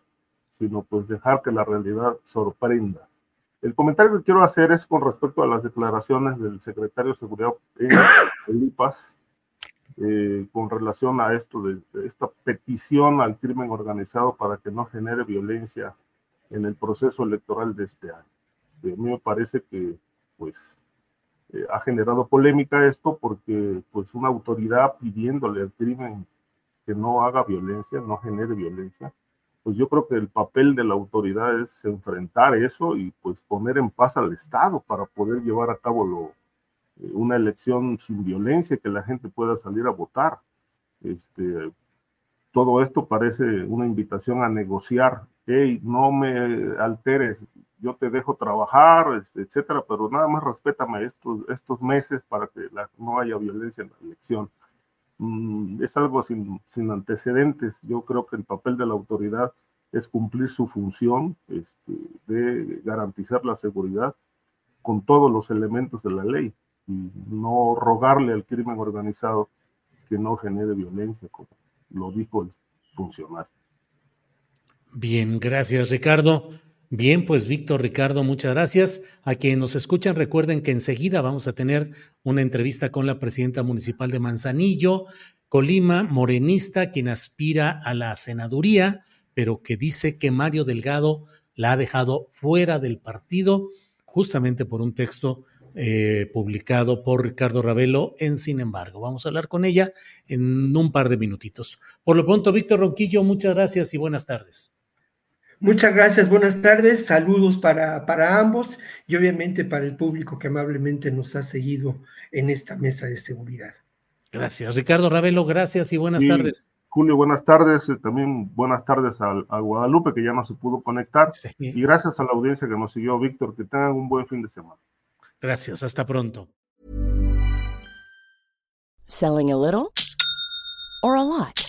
sino pues dejar que la realidad sorprenda. El comentario que quiero hacer es con respecto a las declaraciones del secretario de Seguridad en IPAS, eh, con relación a esto, de, esta petición al crimen organizado para que no genere violencia en el proceso electoral de este año. a mí me parece que, pues, eh, ha generado polémica esto porque, pues, una autoridad pidiéndole al crimen que no haga violencia, no genere violencia, pues yo creo que el papel de la autoridad es enfrentar eso y pues poner en paz al Estado para poder llevar a cabo lo, una elección sin violencia, que la gente pueda salir a votar. Este, todo esto parece una invitación a negociar. Hey, no me alteres, yo te dejo trabajar, etcétera, pero nada más respétame estos, estos meses para que no haya violencia en la elección. Mm, es algo sin, sin, antecedentes. Yo creo que el papel de la autoridad es cumplir su función este, de garantizar la seguridad con todos los elementos de la ley y no rogarle al crimen organizado que no genere violencia, como lo dijo el funcionario. Bien, gracias Ricardo. Bien, pues Víctor, Ricardo, muchas gracias. A quienes nos escuchan, recuerden que enseguida vamos a tener una entrevista con la presidenta municipal de Manzanillo, Colima, morenista, quien aspira a la senaduría, pero que dice que Mario Delgado la ha dejado fuera del partido justamente por un texto eh, publicado por Ricardo Ravelo en Sin embargo. Vamos a hablar con ella en un par de minutitos. Por lo pronto, Víctor Ronquillo, muchas gracias y buenas tardes. Muchas gracias, buenas tardes, saludos para, para ambos y obviamente para el público que amablemente nos ha seguido en esta mesa de seguridad. Gracias, Ricardo Ravelo, gracias y buenas tardes. Julio, buenas tardes. Eh, también buenas tardes a, a, Guadalupe, que ya no se pudo conectar. Y gracias a la audiencia que nos siguió, Víctor. Que tengan un buen fin de semana. Gracias, hasta pronto. Selling a little or a lot?